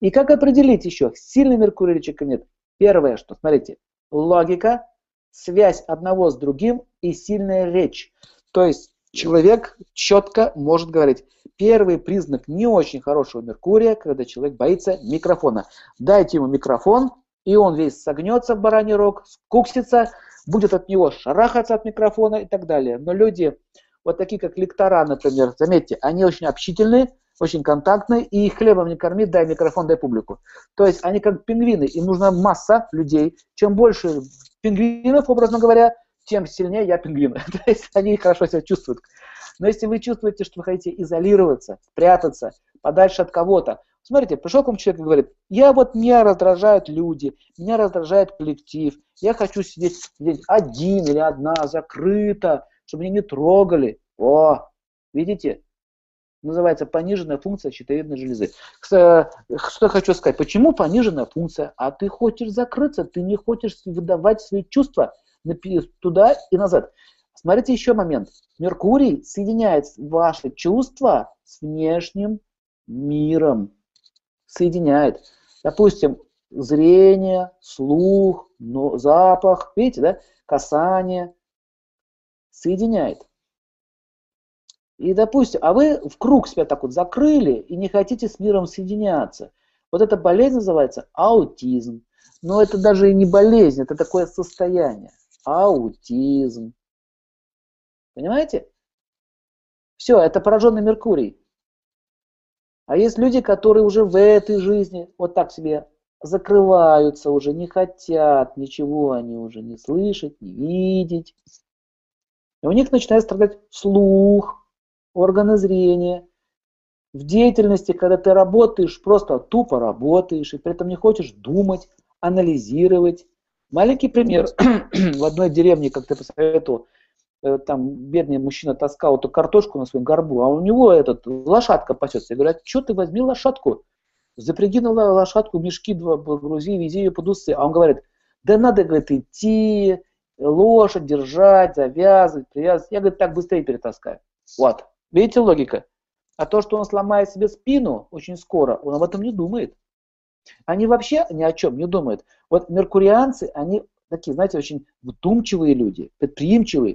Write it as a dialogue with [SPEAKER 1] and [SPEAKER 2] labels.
[SPEAKER 1] И как определить еще, сильный Меркурий или нет? Первое, что, смотрите, логика, связь одного с другим и сильная речь. То есть человек четко может говорить. Первый признак не очень хорошего Меркурия, когда человек боится микрофона. Дайте ему микрофон, и он весь согнется в бараний рог, скуксится, будет от него шарахаться от микрофона и так далее. Но люди, вот такие как лектора, например, заметьте, они очень общительные, очень контактные, и их хлебом не корми, дай микрофон, дай публику. То есть они как пингвины, им нужна масса людей. Чем больше пингвинов, образно говоря, тем сильнее я пингвин. То есть они хорошо себя чувствуют. Но если вы чувствуете, что вы хотите изолироваться, спрятаться, подальше от кого-то, Смотрите, пришел к вам человек и говорит, я вот, меня раздражают люди, меня раздражает коллектив, я хочу сидеть, сидеть один или одна, закрыто, чтобы меня не трогали. О, видите, называется пониженная функция щитовидной железы. Что хочу сказать, почему пониженная функция? А ты хочешь закрыться, ты не хочешь выдавать свои чувства туда и назад. Смотрите еще момент. Меркурий соединяет ваши чувства с внешним миром. Соединяет. Допустим, зрение, слух, но, запах, видите, да, касание. Соединяет. И, допустим, а вы в круг себя так вот закрыли и не хотите с миром соединяться. Вот эта болезнь называется аутизм. Но это даже и не болезнь, это такое состояние. Аутизм. Понимаете? Все, это пораженный Меркурий. А есть люди, которые уже в этой жизни вот так себе закрываются уже, не хотят ничего они уже не слышать, не видеть. И у них начинает страдать слух, органы зрения. В деятельности, когда ты работаешь, просто тупо работаешь, и при этом не хочешь думать, анализировать. Маленький пример. в одной деревне, как ты посоветовал, э, там бедный мужчина таскал эту картошку на своем горбу, а у него этот, лошадка пасется. Я говорю, а что ты возьми лошадку? Запряги на лошадку, мешки два грузи, вези ее под усы. А он говорит, да надо, говорит, идти, лошадь держать, завязывать, привязывать. Я, говорит, так быстрее перетаскаю. Вот. Видите логика? А то, что он сломает себе спину очень скоро, он об этом не думает. Они вообще ни о чем не думают. Вот меркурианцы, они такие, знаете, очень вдумчивые люди, предприимчивые.